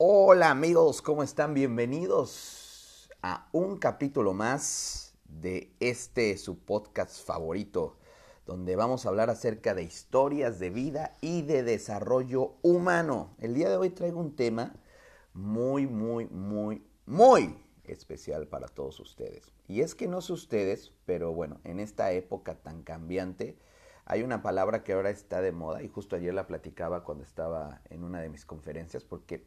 Hola amigos, ¿cómo están? Bienvenidos a un capítulo más de este su podcast favorito, donde vamos a hablar acerca de historias de vida y de desarrollo humano. El día de hoy traigo un tema muy, muy, muy, muy especial para todos ustedes. Y es que no sé ustedes, pero bueno, en esta época tan cambiante, hay una palabra que ahora está de moda y justo ayer la platicaba cuando estaba en una de mis conferencias porque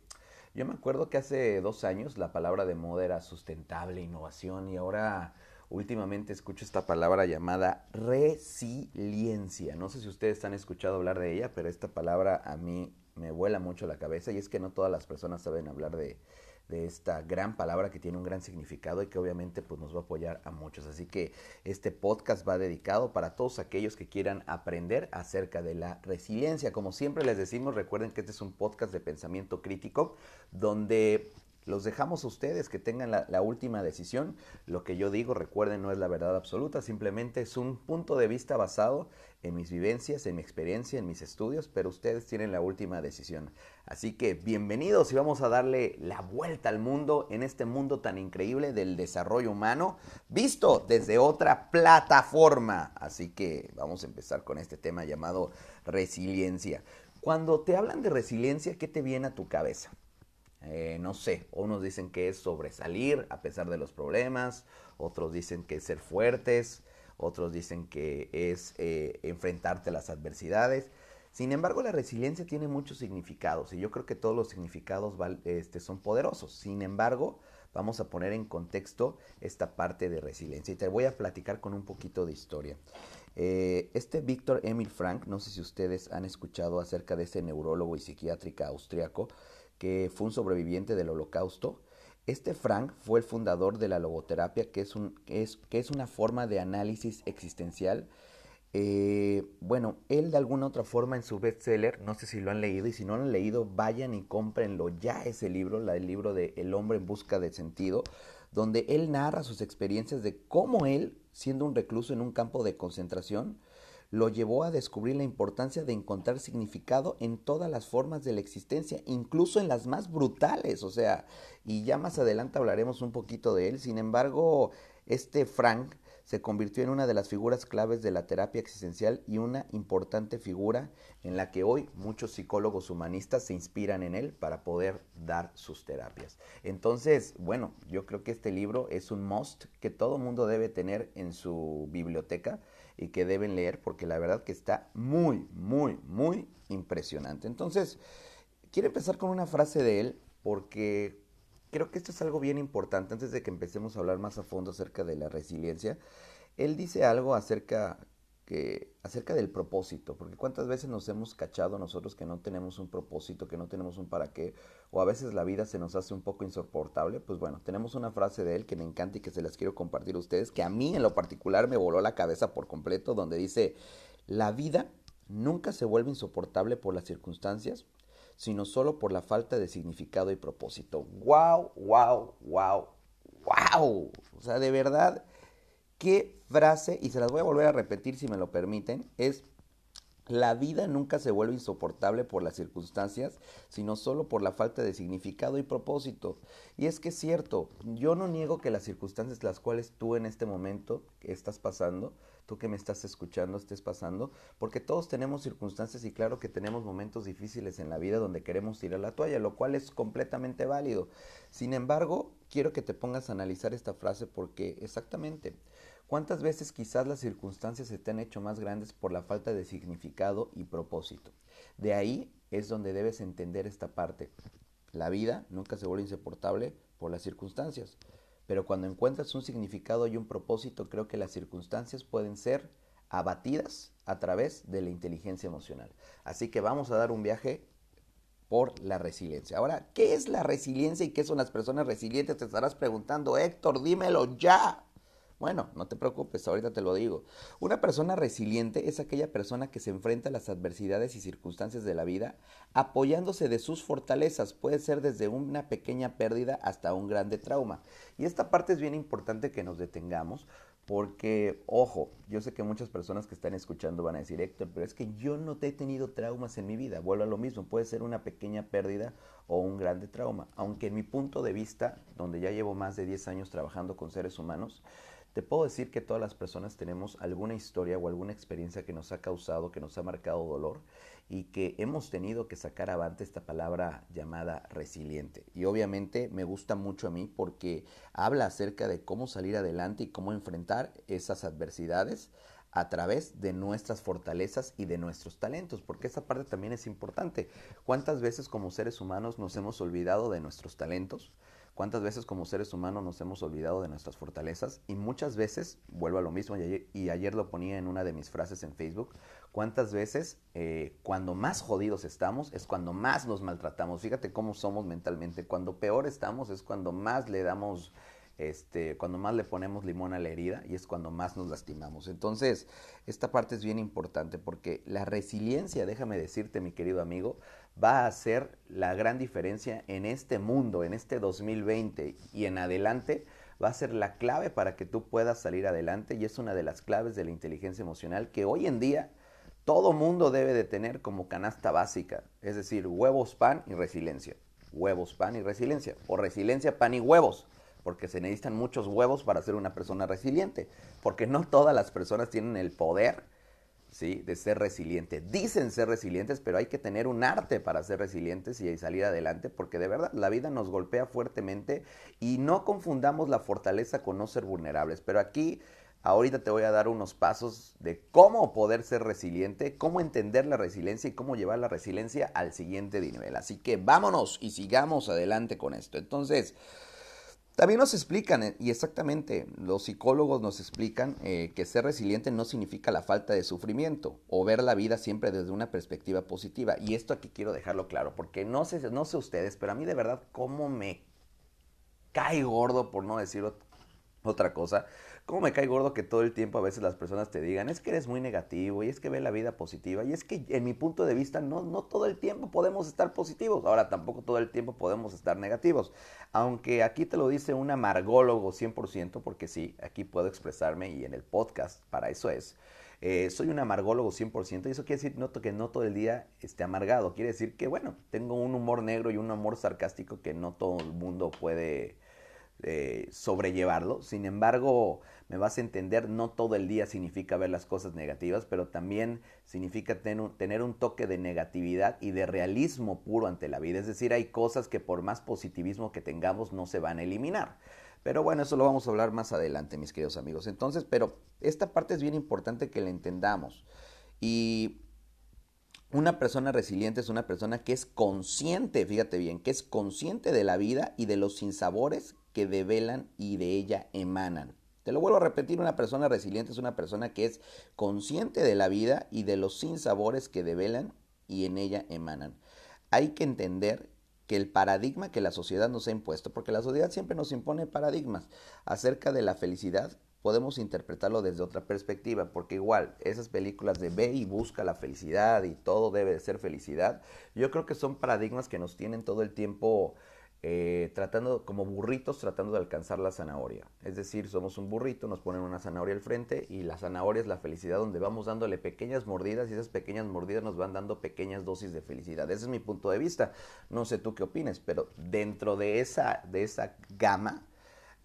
yo me acuerdo que hace dos años la palabra de moda era sustentable, innovación, y ahora últimamente escucho esta palabra llamada resiliencia. No sé si ustedes han escuchado hablar de ella, pero esta palabra a mí me vuela mucho la cabeza y es que no todas las personas saben hablar de, de esta gran palabra que tiene un gran significado y que obviamente pues, nos va a apoyar a muchos. Así que este podcast va dedicado para todos aquellos que quieran aprender acerca de la resiliencia. Como siempre les decimos, recuerden que este es un podcast de pensamiento crítico donde los dejamos a ustedes que tengan la, última decisión. Lo que yo digo, recuerden, no es la verdad absoluta, simplemente es un punto de vista basado en mis vivencias, en mi experiencia, en mis estudios, pero ustedes tienen la última decisión. Así que bienvenidos y vamos a darle la vuelta al mundo en este mundo tan increíble del desarrollo humano, visto desde otra plataforma. Así que vamos a empezar con este tema llamado resiliencia. Cuando te hablan de resiliencia, ¿qué te viene a tu cabeza? Eh, no sé, unos dicen que es sobresalir a pesar de los problemas, otros dicen que es ser fuertes, otros dicen que es eh, enfrentarte a las adversidades. Sin embargo, la resiliencia tiene muchos significados y yo creo que todos los significados este, son poderosos. Sin embargo, vamos a poner en contexto esta parte de resiliencia y te voy a platicar con un poquito de historia. Eh, este Víctor Emil Frank, no sé si ustedes han escuchado acerca de ese neurólogo y psiquiátrica austriaco, que fue un sobreviviente del holocausto. Este Frank fue el fundador de la logoterapia, que es, un, es, que es una forma de análisis existencial. Eh, bueno, él de alguna otra forma en su bestseller, no sé si lo han leído, y si no lo han leído, vayan y cómprenlo ya ese libro, el libro de El hombre en busca de sentido, donde él narra sus experiencias de cómo él, siendo un recluso en un campo de concentración, lo llevó a descubrir la importancia de encontrar significado en todas las formas de la existencia, incluso en las más brutales, o sea, y ya más adelante hablaremos un poquito de él. Sin embargo, este Frank se convirtió en una de las figuras claves de la terapia existencial y una importante figura en la que hoy muchos psicólogos humanistas se inspiran en él para poder dar sus terapias. Entonces, bueno, yo creo que este libro es un must que todo mundo debe tener en su biblioteca y que deben leer porque la verdad que está muy, muy, muy impresionante. Entonces, quiero empezar con una frase de él porque creo que esto es algo bien importante antes de que empecemos a hablar más a fondo acerca de la resiliencia. Él dice algo acerca que acerca del propósito, porque cuántas veces nos hemos cachado nosotros que no tenemos un propósito, que no tenemos un para qué, o a veces la vida se nos hace un poco insoportable, pues bueno, tenemos una frase de él que me encanta y que se las quiero compartir a ustedes, que a mí en lo particular me voló la cabeza por completo, donde dice, la vida nunca se vuelve insoportable por las circunstancias, sino solo por la falta de significado y propósito. ¡Wow, wow, wow, wow! O sea, de verdad, qué frase, y se las voy a volver a repetir si me lo permiten, es la vida nunca se vuelve insoportable por las circunstancias, sino solo por la falta de significado y propósito. Y es que es cierto, yo no niego que las circunstancias las cuales tú en este momento estás pasando, tú que me estás escuchando estés pasando, porque todos tenemos circunstancias y claro que tenemos momentos difíciles en la vida donde queremos tirar la toalla, lo cual es completamente válido. Sin embargo, quiero que te pongas a analizar esta frase porque exactamente ¿Cuántas veces quizás las circunstancias se te han hecho más grandes por la falta de significado y propósito? De ahí es donde debes entender esta parte. La vida nunca se vuelve insoportable por las circunstancias, pero cuando encuentras un significado y un propósito, creo que las circunstancias pueden ser abatidas a través de la inteligencia emocional. Así que vamos a dar un viaje por la resiliencia. Ahora, ¿qué es la resiliencia y qué son las personas resilientes? Te estarás preguntando, Héctor, dímelo ya. Bueno, no te preocupes, ahorita te lo digo. Una persona resiliente es aquella persona que se enfrenta a las adversidades y circunstancias de la vida apoyándose de sus fortalezas. Puede ser desde una pequeña pérdida hasta un grande trauma. Y esta parte es bien importante que nos detengamos porque, ojo, yo sé que muchas personas que están escuchando van a decir, Héctor, pero es que yo no te he tenido traumas en mi vida. Vuelvo a lo mismo, puede ser una pequeña pérdida o un grande trauma. Aunque en mi punto de vista, donde ya llevo más de 10 años trabajando con seres humanos, te puedo decir que todas las personas tenemos alguna historia o alguna experiencia que nos ha causado, que nos ha marcado dolor y que hemos tenido que sacar avante esta palabra llamada resiliente. Y obviamente me gusta mucho a mí porque habla acerca de cómo salir adelante y cómo enfrentar esas adversidades a través de nuestras fortalezas y de nuestros talentos, porque esa parte también es importante. ¿Cuántas veces como seres humanos nos hemos olvidado de nuestros talentos? ¿Cuántas veces como seres humanos nos hemos olvidado de nuestras fortalezas? Y muchas veces, vuelvo a lo mismo, y ayer, lo ponía en una de mis frases en Facebook, ¿cuántas veces eh, cuando más jodidos estamos es cuando más nos maltratamos? Fíjate cómo somos mentalmente. Cuando peor estamos es cuando más le damos este, cuando más le ponemos limón a la herida y es cuando más nos lastimamos. Entonces, esta parte es bien importante porque la resiliencia, déjame decirte, mi querido amigo, va a hacer la gran diferencia en este mundo, en este 2020 y en adelante, va a ser la clave para que tú puedas salir adelante y es una de las claves de la inteligencia emocional que hoy en día todo mundo debe de tener como canasta básica, es decir, huevos, pan y resiliencia. Huevos, pan y resiliencia. O resiliencia, pan y huevos porque se necesitan muchos huevos para ser una persona resiliente, porque no todas las personas tienen el poder ¿sí? de ser resiliente. Dicen ser resilientes, pero hay que tener un arte para ser resilientes y salir adelante, porque de verdad la vida nos golpea fuertemente y no confundamos la fortaleza con no ser vulnerables. Pero aquí, ahorita te voy a dar unos pasos de cómo poder ser resiliente, cómo entender la resiliencia y cómo llevar la resiliencia al siguiente nivel. Así que vámonos y sigamos adelante con esto. Entonces, también nos explican, eh, y exactamente, los psicólogos nos explican eh, que ser resiliente no significa la falta de sufrimiento o ver la vida siempre desde una perspectiva positiva. Y esto aquí quiero dejarlo claro, porque no sé, no sé ustedes, pero a mí de verdad cómo me cae gordo, por no decir otra cosa, cómo me cae gordo que todo el tiempo a veces las personas te digan, es que eres muy negativo y es que ve la vida positiva. Y es que en mi punto de vista no, no todo el tiempo podemos estar positivos. Ahora tampoco todo el tiempo podemos estar negativos. Aunque aquí te lo dice un amargólogo 100%, porque sí, aquí puedo expresarme y en el podcast para eso es. Eh, soy un amargólogo 100% y eso quiere decir noto que no todo el día esté amargado. Quiere decir que, bueno, tengo un humor negro y un humor sarcástico que no todo el mundo puede eh, sobrellevarlo. Sin embargo, me vas a entender, no todo el día significa ver las cosas negativas, pero también significa tener un, toque de negatividad y de realismo puro ante la vida. Es decir, hay cosas que por más positivismo que tengamos no se van a eliminar. Pero bueno, eso lo vamos a hablar más adelante, mis queridos amigos. Entonces, pero esta parte es bien importante que la entendamos. Y una persona resiliente es una persona que es consciente, fíjate bien, que es consciente de la vida y de los sinsabores que develan y de ella emanan. Te lo vuelvo a repetir, una persona resiliente es una persona que es consciente de la vida y de los sinsabores que develan y en ella emanan. Hay que entender que el paradigma que la sociedad nos ha impuesto, porque la sociedad siempre nos impone paradigmas acerca de la felicidad, podemos interpretarlo desde otra perspectiva, porque igual esas películas de ve y busca la felicidad y todo debe de ser felicidad, yo creo que son paradigmas que nos tienen todo el tiempo eh, tratando como burritos tratando de alcanzar la zanahoria. Es decir, somos un burrito, nos ponen una zanahoria al frente y la zanahoria es la felicidad donde vamos dándole pequeñas mordidas y esas pequeñas mordidas nos van dando pequeñas dosis de felicidad. Ese es mi punto de vista. No sé tú qué opines, pero dentro de esa, de esa gama,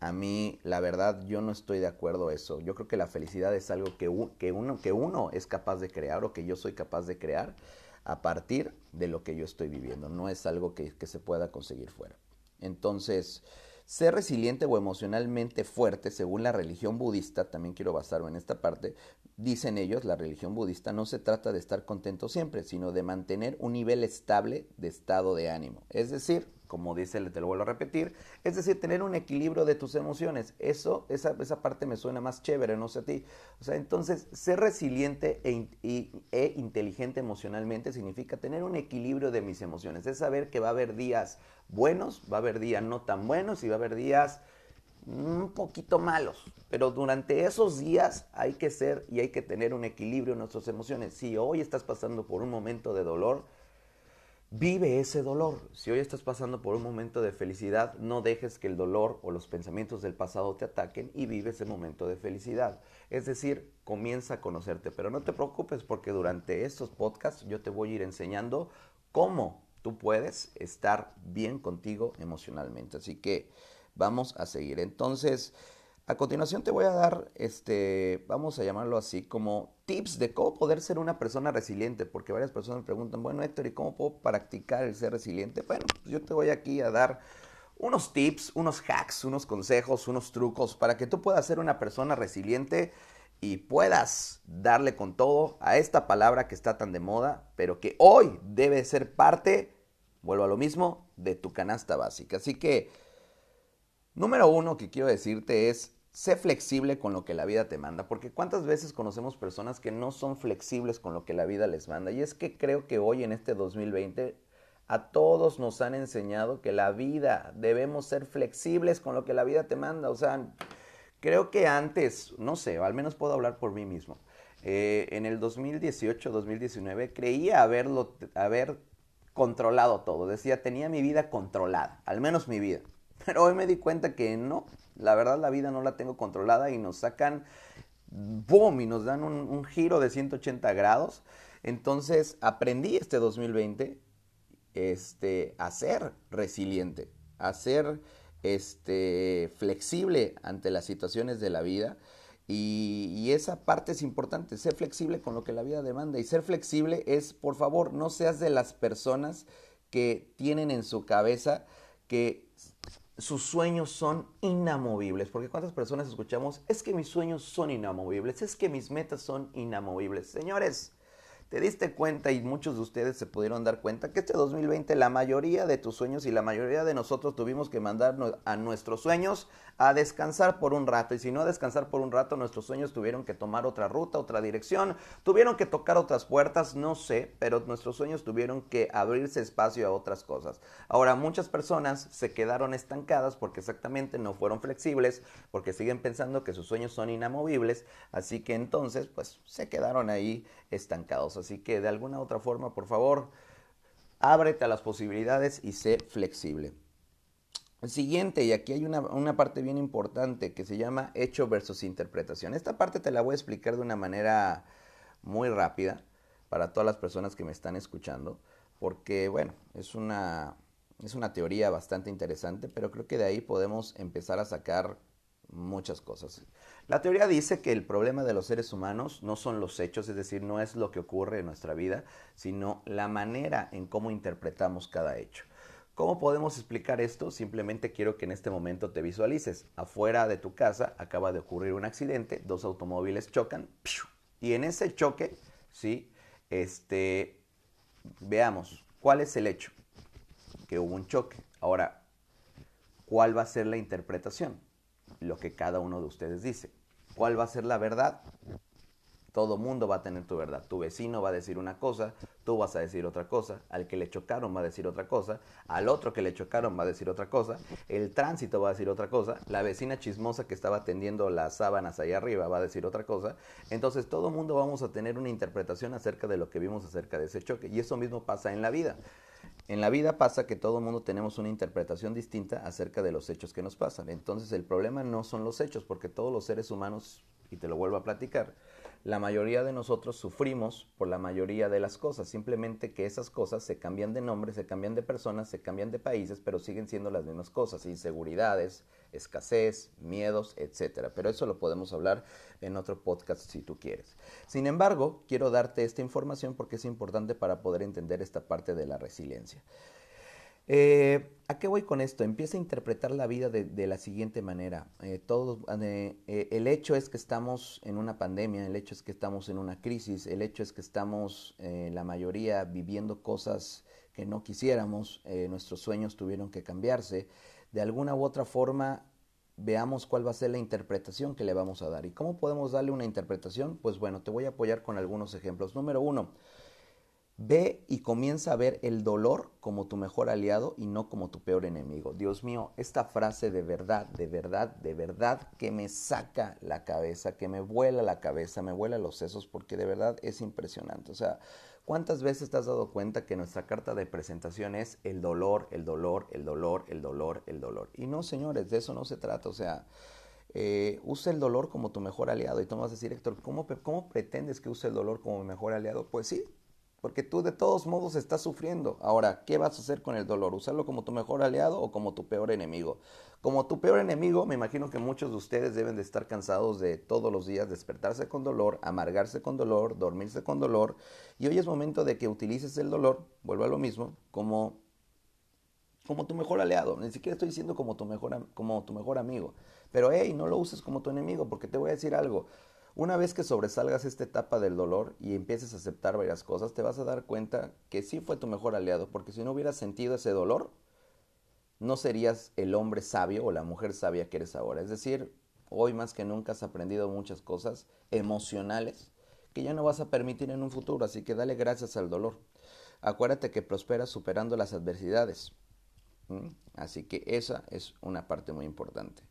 a mí la verdad yo no estoy de acuerdo eso. Yo creo que la felicidad es algo que, que, uno, que uno es capaz de crear o que yo soy capaz de crear a partir de lo que yo estoy viviendo. No es algo que se pueda conseguir fuera. Entonces, ser resiliente o emocionalmente fuerte, según la religión budista, también quiero basarme en esta parte, dicen ellos, la religión budista, no se trata de estar contento siempre, sino de mantener un nivel estable de estado de ánimo. Es decir, como dice, te lo vuelvo a repetir, es decir, tener un equilibrio de tus emociones. Eso, esa, esa parte me suena más chévere, no sé a ti. O sea, entonces, ser resiliente e, e, inteligente emocionalmente significa tener un equilibrio de mis emociones. Es saber que va a haber días buenos, va a haber días no tan buenos y va a haber días un poquito malos. Pero durante esos días hay que ser y hay que tener un equilibrio en nuestras emociones. Si hoy estás pasando por un momento de dolor, Vive ese dolor. Si hoy estás pasando por un momento de felicidad, no dejes que el dolor o los pensamientos del pasado te ataquen y vive ese momento de felicidad. Es decir, comienza a conocerte, pero no te preocupes porque durante estos podcasts yo te voy a ir enseñando cómo tú puedes estar bien contigo emocionalmente. Así que vamos a seguir. Entonces, a continuación te voy a dar, este, vamos a llamarlo así, como tips de cómo poder ser una persona resiliente, porque varias personas me preguntan, bueno Héctor, ¿y cómo puedo practicar el ser resiliente? Bueno, pues yo te voy aquí a dar unos tips, unos hacks, unos consejos, unos trucos para que tú puedas ser una persona resiliente y puedas darle con todo a esta palabra que está tan de moda, pero que hoy debe ser parte, vuelvo a lo mismo, de tu canasta básica. Así que, número uno que quiero decirte es, sé flexible con lo que la vida te manda, porque cuántas veces conocemos personas que no son flexibles con lo que la vida les manda. Y es que creo que hoy en este 2020 a todos nos han enseñado que la vida debemos ser flexibles con lo que la vida te manda. O sea, creo que antes, no sé, al menos puedo hablar por mí mismo. Eh, en el 2018, 2019, creía haberlo, haber controlado todo. Decía, tenía mi vida controlada, al menos mi vida. Pero hoy me di cuenta que no, la verdad la vida no la tengo controlada y nos sacan, boom, y nos dan un, giro de 180 grados. Entonces aprendí este 2020 este, a ser resiliente, a ser este, flexible ante las situaciones de la vida. Y, y, esa parte es importante, ser flexible con lo que la vida demanda. Y ser flexible es, por favor, no seas de las personas que tienen en su cabeza que sus sueños son inamovibles. Porque cuántas personas escuchamos, es que mis sueños son inamovibles, es que mis metas son inamovibles. Señores, te diste cuenta y muchos de ustedes se pudieron dar cuenta que este 2020 la mayoría de tus sueños y la mayoría de nosotros tuvimos que mandar a nuestros sueños a descansar por un rato y si no a descansar por un rato nuestros sueños tuvieron que tomar otra ruta, otra dirección, tuvieron que tocar otras puertas, no sé, pero nuestros sueños tuvieron que abrirse espacio a otras cosas. Ahora muchas personas se quedaron estancadas porque exactamente no fueron flexibles, porque siguen pensando que sus sueños son inamovibles, así que entonces pues se quedaron ahí estancados. Así que de alguna otra forma, por favor, ábrete a las posibilidades y sé flexible. Siguiente, y aquí hay una, una, parte bien importante que se llama hecho versus interpretación. Esta parte te la voy a explicar de una manera muy rápida para todas las personas que me están escuchando, porque bueno, es una, es una teoría bastante interesante, pero creo que de ahí podemos empezar a sacar muchas cosas. La teoría dice que el problema de los seres humanos no son los hechos, es decir, no es lo que ocurre en nuestra vida, sino la manera en cómo interpretamos cada hecho. ¿Cómo podemos explicar esto? Simplemente quiero que en este momento te visualices. Afuera de tu casa acaba de ocurrir un accidente, dos automóviles chocan y en ese choque, ¿sí? Este, veamos, ¿cuál es el hecho? Que hubo un choque. Ahora, ¿cuál va a ser la interpretación? lo que cada uno de ustedes dice. ¿Cuál va a ser la verdad? Todo mundo va a tener tu verdad. Tu vecino va a decir una cosa, tú vas a decir otra cosa, al que le chocaron va a decir otra cosa, al otro que le chocaron va a decir otra cosa, el tránsito va a decir otra cosa, la vecina chismosa que estaba tendiendo las sábanas ahí arriba va a decir otra cosa. Entonces todo mundo vamos a tener una interpretación acerca de lo que vimos acerca de ese choque. Y eso mismo pasa en la vida. En la vida pasa que todo el mundo tenemos una interpretación distinta acerca de los hechos que nos pasan. Entonces el problema no son los hechos, porque todos los seres humanos, y te lo vuelvo a platicar, la mayoría de nosotros sufrimos por la mayoría de las cosas, simplemente que esas cosas se cambian de nombre, se cambian de personas, se cambian de países, pero siguen siendo las mismas cosas, inseguridades, escasez, miedos, etcétera. Pero eso lo podemos hablar en otro podcast si tú quieres. Sin embargo, quiero darte esta información porque es importante para poder entender esta parte de la resiliencia. Eh, ¿A qué voy con esto? Empieza a interpretar la vida de, la siguiente manera. Eh, eh, el hecho es que estamos en una pandemia, el hecho es que estamos en una crisis, el hecho es que estamos la mayoría viviendo cosas que no quisiéramos, nuestros sueños tuvieron que cambiarse. De alguna u otra forma, veamos cuál va a ser la interpretación que le vamos a dar. ¿Y cómo podemos darle una interpretación? Pues bueno, te voy a apoyar con algunos ejemplos. Número uno, Ve y comienza a ver el dolor como tu mejor aliado y no como tu peor enemigo. Dios mío, esta frase de verdad, de verdad, de verdad que me saca la cabeza, que me vuela la cabeza, me vuela los sesos porque de verdad es impresionante. O sea, ¿Cuántas veces te has dado cuenta que nuestra carta de presentación es el dolor, el dolor, el dolor, el dolor, el dolor? Y no, señores, de eso no se trata. O sea, eh, usa el dolor como tu mejor aliado. Y tú me vas a decir, Héctor, ¿cómo, ¿cómo pretendes que use el dolor como mi mejor aliado? Pues sí, porque tú de todos modos estás sufriendo. Ahora, ¿qué vas a hacer con el dolor? ¿Usarlo como tu mejor aliado o como tu peor enemigo? Como tu peor enemigo, me imagino que muchos de ustedes deben de estar cansados de todos los días despertarse con dolor, amargarse con dolor, dormirse con dolor. Y hoy es momento de que utilices el dolor, vuelvo a lo mismo, como, como tu mejor aliado. Ni siquiera estoy diciendo como tu mejor, como tu mejor amigo. Pero hey, no lo uses como tu enemigo, porque te voy a decir algo. Una vez que sobresalgas esta etapa del dolor y empieces a aceptar varias cosas, te vas a dar cuenta que sí fue tu mejor aliado, porque si no hubieras sentido ese dolor, no serías el hombre sabio o la mujer sabia que eres ahora. Es decir, hoy más que nunca has aprendido muchas cosas emocionales que ya no vas a permitir en un futuro, así que dale gracias al dolor. Acuérdate que prosperas superando las adversidades. Así que esa es una parte muy importante.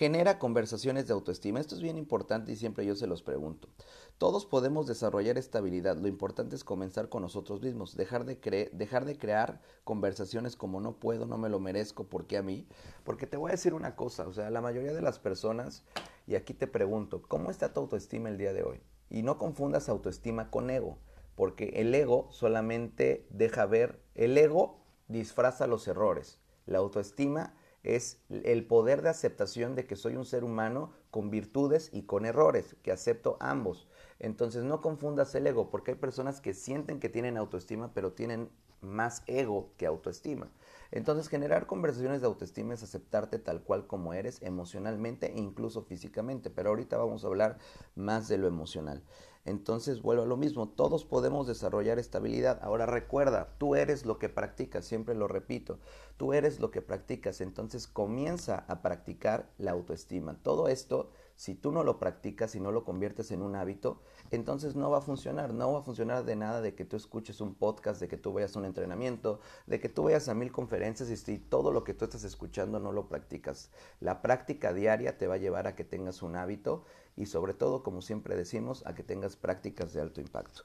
Genera conversaciones de autoestima. Esto es bien importante y siempre yo se los pregunto. Todos podemos desarrollar estabilidad. Lo importante es comenzar con nosotros mismos. Dejar de, dejar de crear conversaciones como no puedo, no me lo merezco, ¿por qué a mí? Porque te voy a decir una cosa. O sea, la mayoría de las personas, y aquí te pregunto, ¿cómo está tu autoestima el día de hoy? Y no confundas autoestima con ego. Porque el ego solamente deja ver, el ego disfraza los errores. La autoestima es el poder de aceptación de que soy un ser humano con virtudes y con errores, que acepto ambos. Entonces no confundas el ego, porque hay personas que sienten que tienen autoestima, pero tienen más ego que autoestima. Entonces generar conversaciones de autoestima es aceptarte tal cual como eres emocionalmente e incluso físicamente, pero ahorita vamos a hablar más de lo emocional. Entonces vuelvo a lo mismo, todos podemos desarrollar estabilidad. Ahora recuerda, tú eres lo que practicas, siempre lo repito, tú eres lo que practicas, entonces comienza a practicar la autoestima. Todo esto si tú no lo practicas y no lo conviertes en un hábito, entonces no va a funcionar. No va a funcionar de nada de que tú escuches un podcast, de que tú vayas a un entrenamiento, de que tú vayas a mil conferencias y todo lo que tú estás escuchando no lo practicas. La práctica diaria te va a llevar a que tengas un hábito y sobre todo, como siempre decimos, a que tengas prácticas de alto impacto.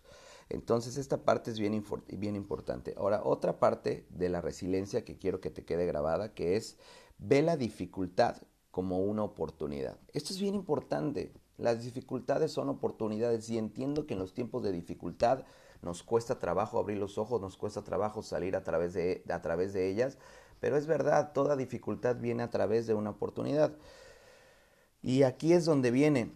Entonces esta parte es bien, bien importante. Ahora, otra parte de la resiliencia que quiero que te quede grabada, que es ve la dificultad como una oportunidad. Esto es bien importante. Las dificultades son oportunidades y entiendo que en los tiempos de dificultad nos cuesta trabajo abrir los ojos, nos cuesta trabajo salir a través de, a través de ellas, pero es verdad, toda dificultad viene a través de una oportunidad. Y aquí es donde viene.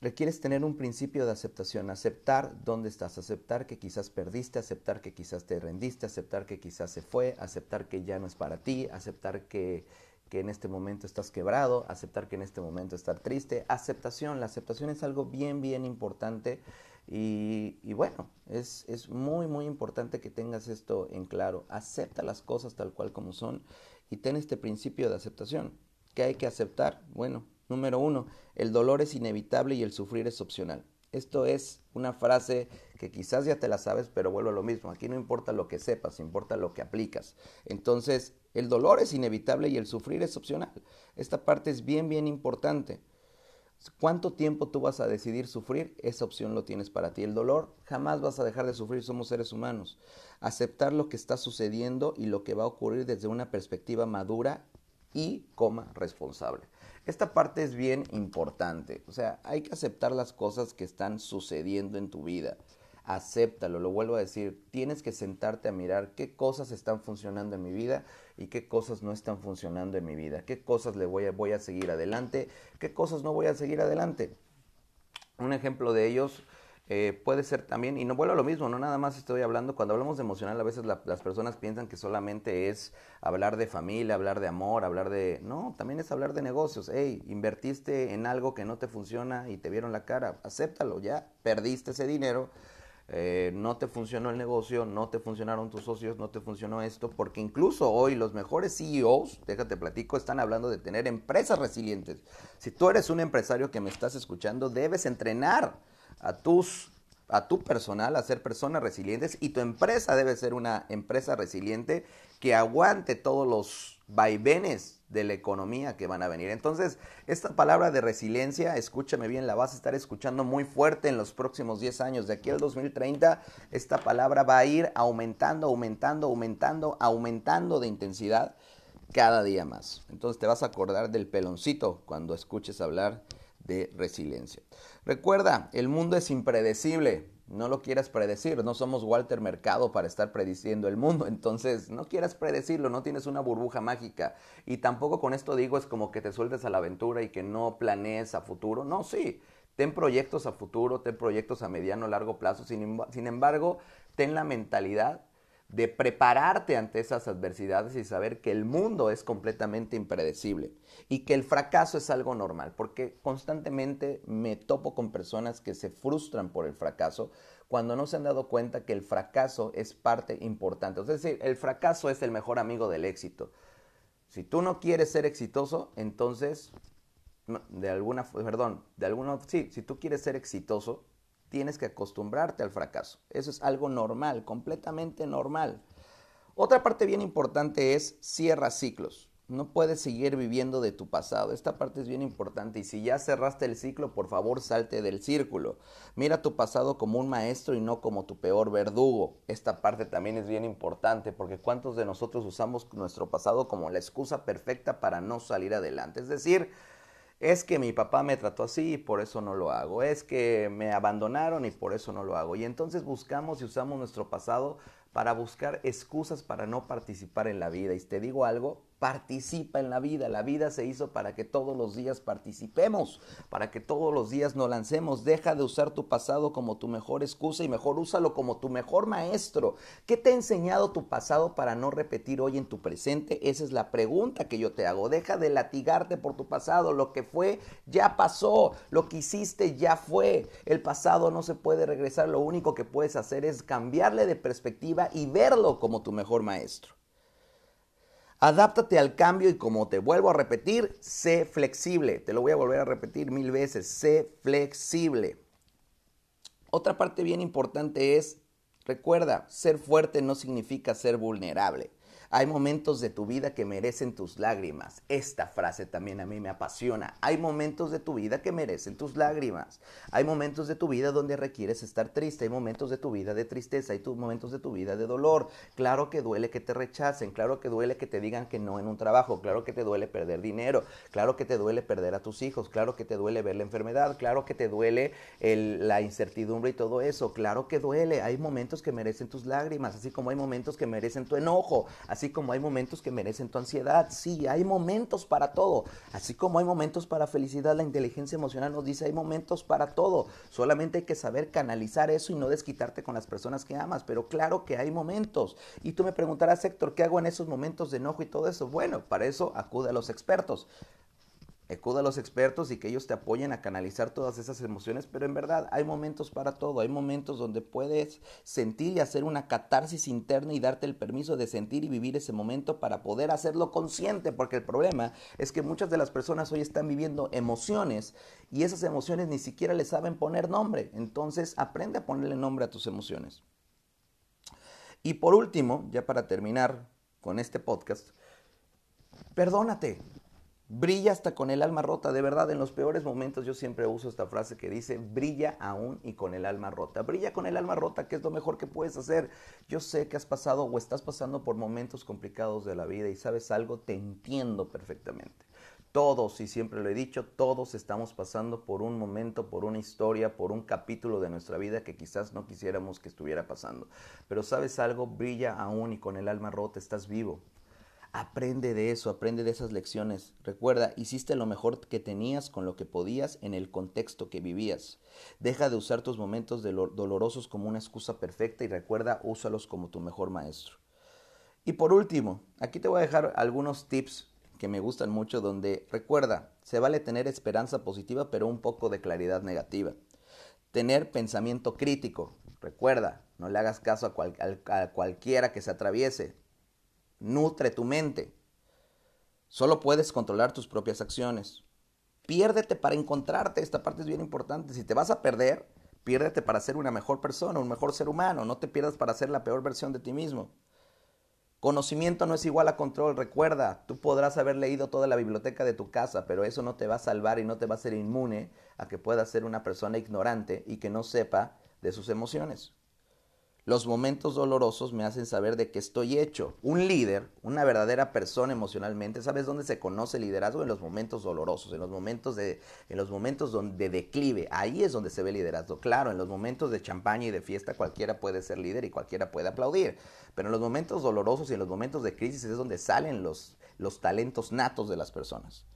Requieres tener un principio de aceptación, aceptar dónde estás, aceptar que quizás perdiste, aceptar que quizás te rendiste, aceptar que quizás se fue, aceptar que ya no es para ti, aceptar que que en este momento estás quebrado, aceptar que en este momento estás triste, aceptación, la aceptación es algo bien, bien importante y, y, bueno, es, es muy, muy importante que tengas esto en claro, acepta las cosas tal cual como son y ten este principio de aceptación. ¿Qué hay que aceptar? Bueno, número uno, el dolor es inevitable y el sufrir es opcional. Esto es una frase que quizás ya te la sabes, pero vuelvo a lo mismo. Aquí no importa lo que sepas, importa lo que aplicas. Entonces, el dolor es inevitable y el sufrir es opcional. Esta parte es bien, bien importante. ¿Cuánto tiempo tú vas a decidir sufrir? Esa opción lo tienes para ti. El dolor jamás vas a dejar de sufrir, somos seres humanos. Aceptar lo que está sucediendo y lo que va a ocurrir desde una perspectiva madura y, coma, responsable. Esta parte es bien importante. O sea, hay que aceptar las cosas que están sucediendo en tu vida acéptalo, lo vuelvo a decir, tienes que sentarte a mirar qué cosas están funcionando en mi vida y qué cosas no están funcionando en mi vida, qué cosas le voy a, voy a seguir adelante, qué cosas no voy a seguir adelante. Un ejemplo de ellos eh, puede ser también, y no vuelvo a lo mismo, no nada más estoy hablando, cuando hablamos de emocional a veces las personas piensan que solamente es hablar de familia, hablar de amor, hablar de... No, también es hablar de negocios. Hey, invertiste en algo que no te funciona y te vieron la cara, acéptalo, ya perdiste ese dinero eh, no te funcionó el negocio, no te funcionaron tus socios, no te funcionó esto, porque incluso hoy los mejores CEOs, déjate platico, están hablando de tener empresas resilientes. Si tú eres un empresario que me estás escuchando, debes entrenar a tus a tu personal a ser personas resilientes y tu empresa debe ser una empresa resiliente que aguante todos los vaivenes de la economía que van a venir. Entonces, esta palabra de resiliencia, escúchame bien, la vas a estar escuchando muy fuerte en los próximos 10 años. De aquí al 2030, esta palabra va a ir aumentando, aumentando, aumentando, aumentando de intensidad cada día más. Entonces te vas a acordar del peloncito cuando escuches hablar de resiliencia. Recuerda, el mundo es impredecible. No lo quieras predecir, no somos Walter Mercado para estar prediciendo el mundo, entonces no quieras predecirlo, no tienes una burbuja mágica. Y tampoco con esto digo es como que te sueltes a la aventura y que no planees a futuro, no, sí, ten proyectos a futuro, ten proyectos a mediano, largo plazo, sin, sin embargo, ten la mentalidad de prepararte ante esas adversidades y saber que el mundo es completamente impredecible y que el fracaso es algo normal, porque constantemente me topo con personas que se frustran por el fracaso cuando no se han dado cuenta que el fracaso es parte importante. Es decir, el fracaso es el mejor amigo del éxito. Si tú no quieres ser exitoso, entonces, de alguna, perdón, de alguna, sí, si tú quieres ser exitoso, tienes que acostumbrarte al fracaso. Eso es algo normal, completamente normal. Otra parte bien importante es cierra ciclos. No puedes seguir viviendo de tu pasado. Esta parte es bien importante y si ya cerraste el ciclo, por favor salte del círculo. Mira tu pasado como un maestro y no como tu peor verdugo. Esta parte también es bien importante porque cuántos de nosotros usamos nuestro pasado como la excusa perfecta para no salir adelante. Es decir, es que mi papá me trató así y por eso no lo hago. Es que me abandonaron y por eso no lo hago. Y entonces buscamos y usamos nuestro pasado para buscar excusas para no participar en la vida. Y te digo algo, participa en la vida. La vida se hizo para que todos los días participemos, para que todos los días nos lancemos. Deja de usar tu pasado como tu mejor excusa y mejor úsalo como tu mejor maestro. ¿Qué te ha enseñado tu pasado para no repetir hoy en tu presente? Esa es la pregunta que yo te hago. Deja de latigarte por tu pasado. Lo que fue ya pasó. Lo que hiciste ya fue. El pasado no se puede regresar. Lo único que puedes hacer es cambiarle de perspectiva y verlo como tu mejor maestro. Adáptate al cambio y como te vuelvo a repetir, sé flexible. Te lo voy a volver a repetir mil veces, sé flexible. Otra parte bien importante es, recuerda, ser fuerte no significa ser vulnerable. Hay momentos de tu vida que merecen tus lágrimas. Esta frase también a mí me apasiona. Hay momentos de tu vida que merecen tus lágrimas. Hay momentos de tu vida donde requieres estar triste. Hay momentos de tu vida de tristeza. Hay momentos de tu vida de dolor. Claro que duele que te rechacen. Claro que duele que te digan que no en un trabajo. Claro que te duele perder dinero. Claro que te duele perder a tus hijos. Claro que te duele ver la enfermedad. Claro que te duele la incertidumbre y todo eso. Claro que duele. Hay momentos que merecen tus lágrimas. Así como hay momentos que merecen tu enojo como hay momentos que merecen tu ansiedad. Sí, hay momentos para todo. Así como hay momentos para felicidad, la inteligencia emocional nos dice hay momentos para todo. Solamente hay que saber canalizar eso y no desquitarte con las personas que amas. Pero claro que hay momentos. Y tú me preguntarás, Héctor, ¿qué hago en esos momentos de enojo y todo eso? Bueno, para eso acude a los expertos. Acuda a los expertos y que ellos te apoyen a canalizar todas esas emociones, pero en verdad hay momentos para todo, hay momentos donde puedes sentir y hacer una catarsis interna y darte el permiso de sentir y vivir ese momento para poder hacerlo consciente, porque el problema es que muchas de las personas hoy están viviendo emociones y esas emociones ni siquiera le saben poner nombre, entonces aprende a ponerle nombre a tus emociones. Y por último, ya para terminar con este podcast, perdónate, Brilla hasta con el alma rota, de verdad, en los peores momentos yo siempre uso esta frase que dice, brilla aún y con el alma rota. Brilla con el alma rota, que es lo mejor que puedes hacer. Yo sé que has pasado o estás pasando por momentos complicados de la vida y sabes algo, te entiendo perfectamente. Todos, y siempre lo he dicho, todos estamos pasando por un momento, por una historia, por un capítulo de nuestra vida que quizás no quisiéramos que estuviera pasando. Pero sabes algo, brilla aún y con el alma rota, estás vivo, Aprende de eso, aprende de esas lecciones. Recuerda, hiciste lo mejor que tenías con lo que podías en el contexto que vivías. Deja de usar tus momentos dolorosos como una excusa perfecta y recuerda, úsalos como tu mejor maestro. Y por último, aquí te voy a dejar algunos tips que me gustan mucho donde recuerda, se vale tener esperanza positiva pero un poco de claridad negativa. Tener pensamiento crítico. Recuerda, no le hagas caso a, a cualquiera que se atraviese nutre tu mente. Solo puedes controlar tus propias acciones. Piérdete para encontrarte. Esta parte es bien importante. Si te vas a perder, piérdete para ser una mejor persona, un mejor ser humano. No te pierdas para ser la peor versión de ti mismo. Conocimiento no es igual a control. Recuerda, tú podrás haber leído toda la biblioteca de tu casa, pero eso no te va a salvar y no te va a hacer inmune a que puedas ser una persona ignorante y que no sepa de sus emociones. Los momentos dolorosos me hacen saber de qué estoy hecho. Un líder, una verdadera persona emocionalmente, ¿sabes dónde se conoce el liderazgo? En los momentos dolorosos, en los momentos de, en los momentos donde declive. Ahí es donde se ve el liderazgo. Claro, en los momentos de champaña y de fiesta cualquiera puede ser líder y cualquiera puede aplaudir. Pero en los momentos dolorosos y en los momentos de crisis es donde salen los, los talentos natos de las personas.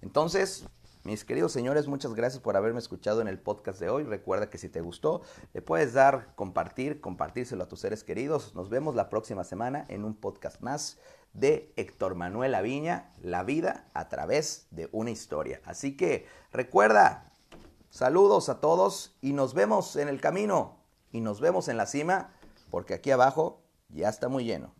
Entonces, mis queridos señores, muchas gracias por haberme escuchado en el podcast de hoy. Recuerda que si te gustó, le puedes dar, compartir, compartírselo a tus seres queridos. Nos vemos la próxima semana en un podcast más de Héctor Manuel Aviña, La vida a través de una historia. Así que recuerda, saludos a todos y nos vemos en el camino y nos vemos en la cima porque aquí abajo ya está muy lleno.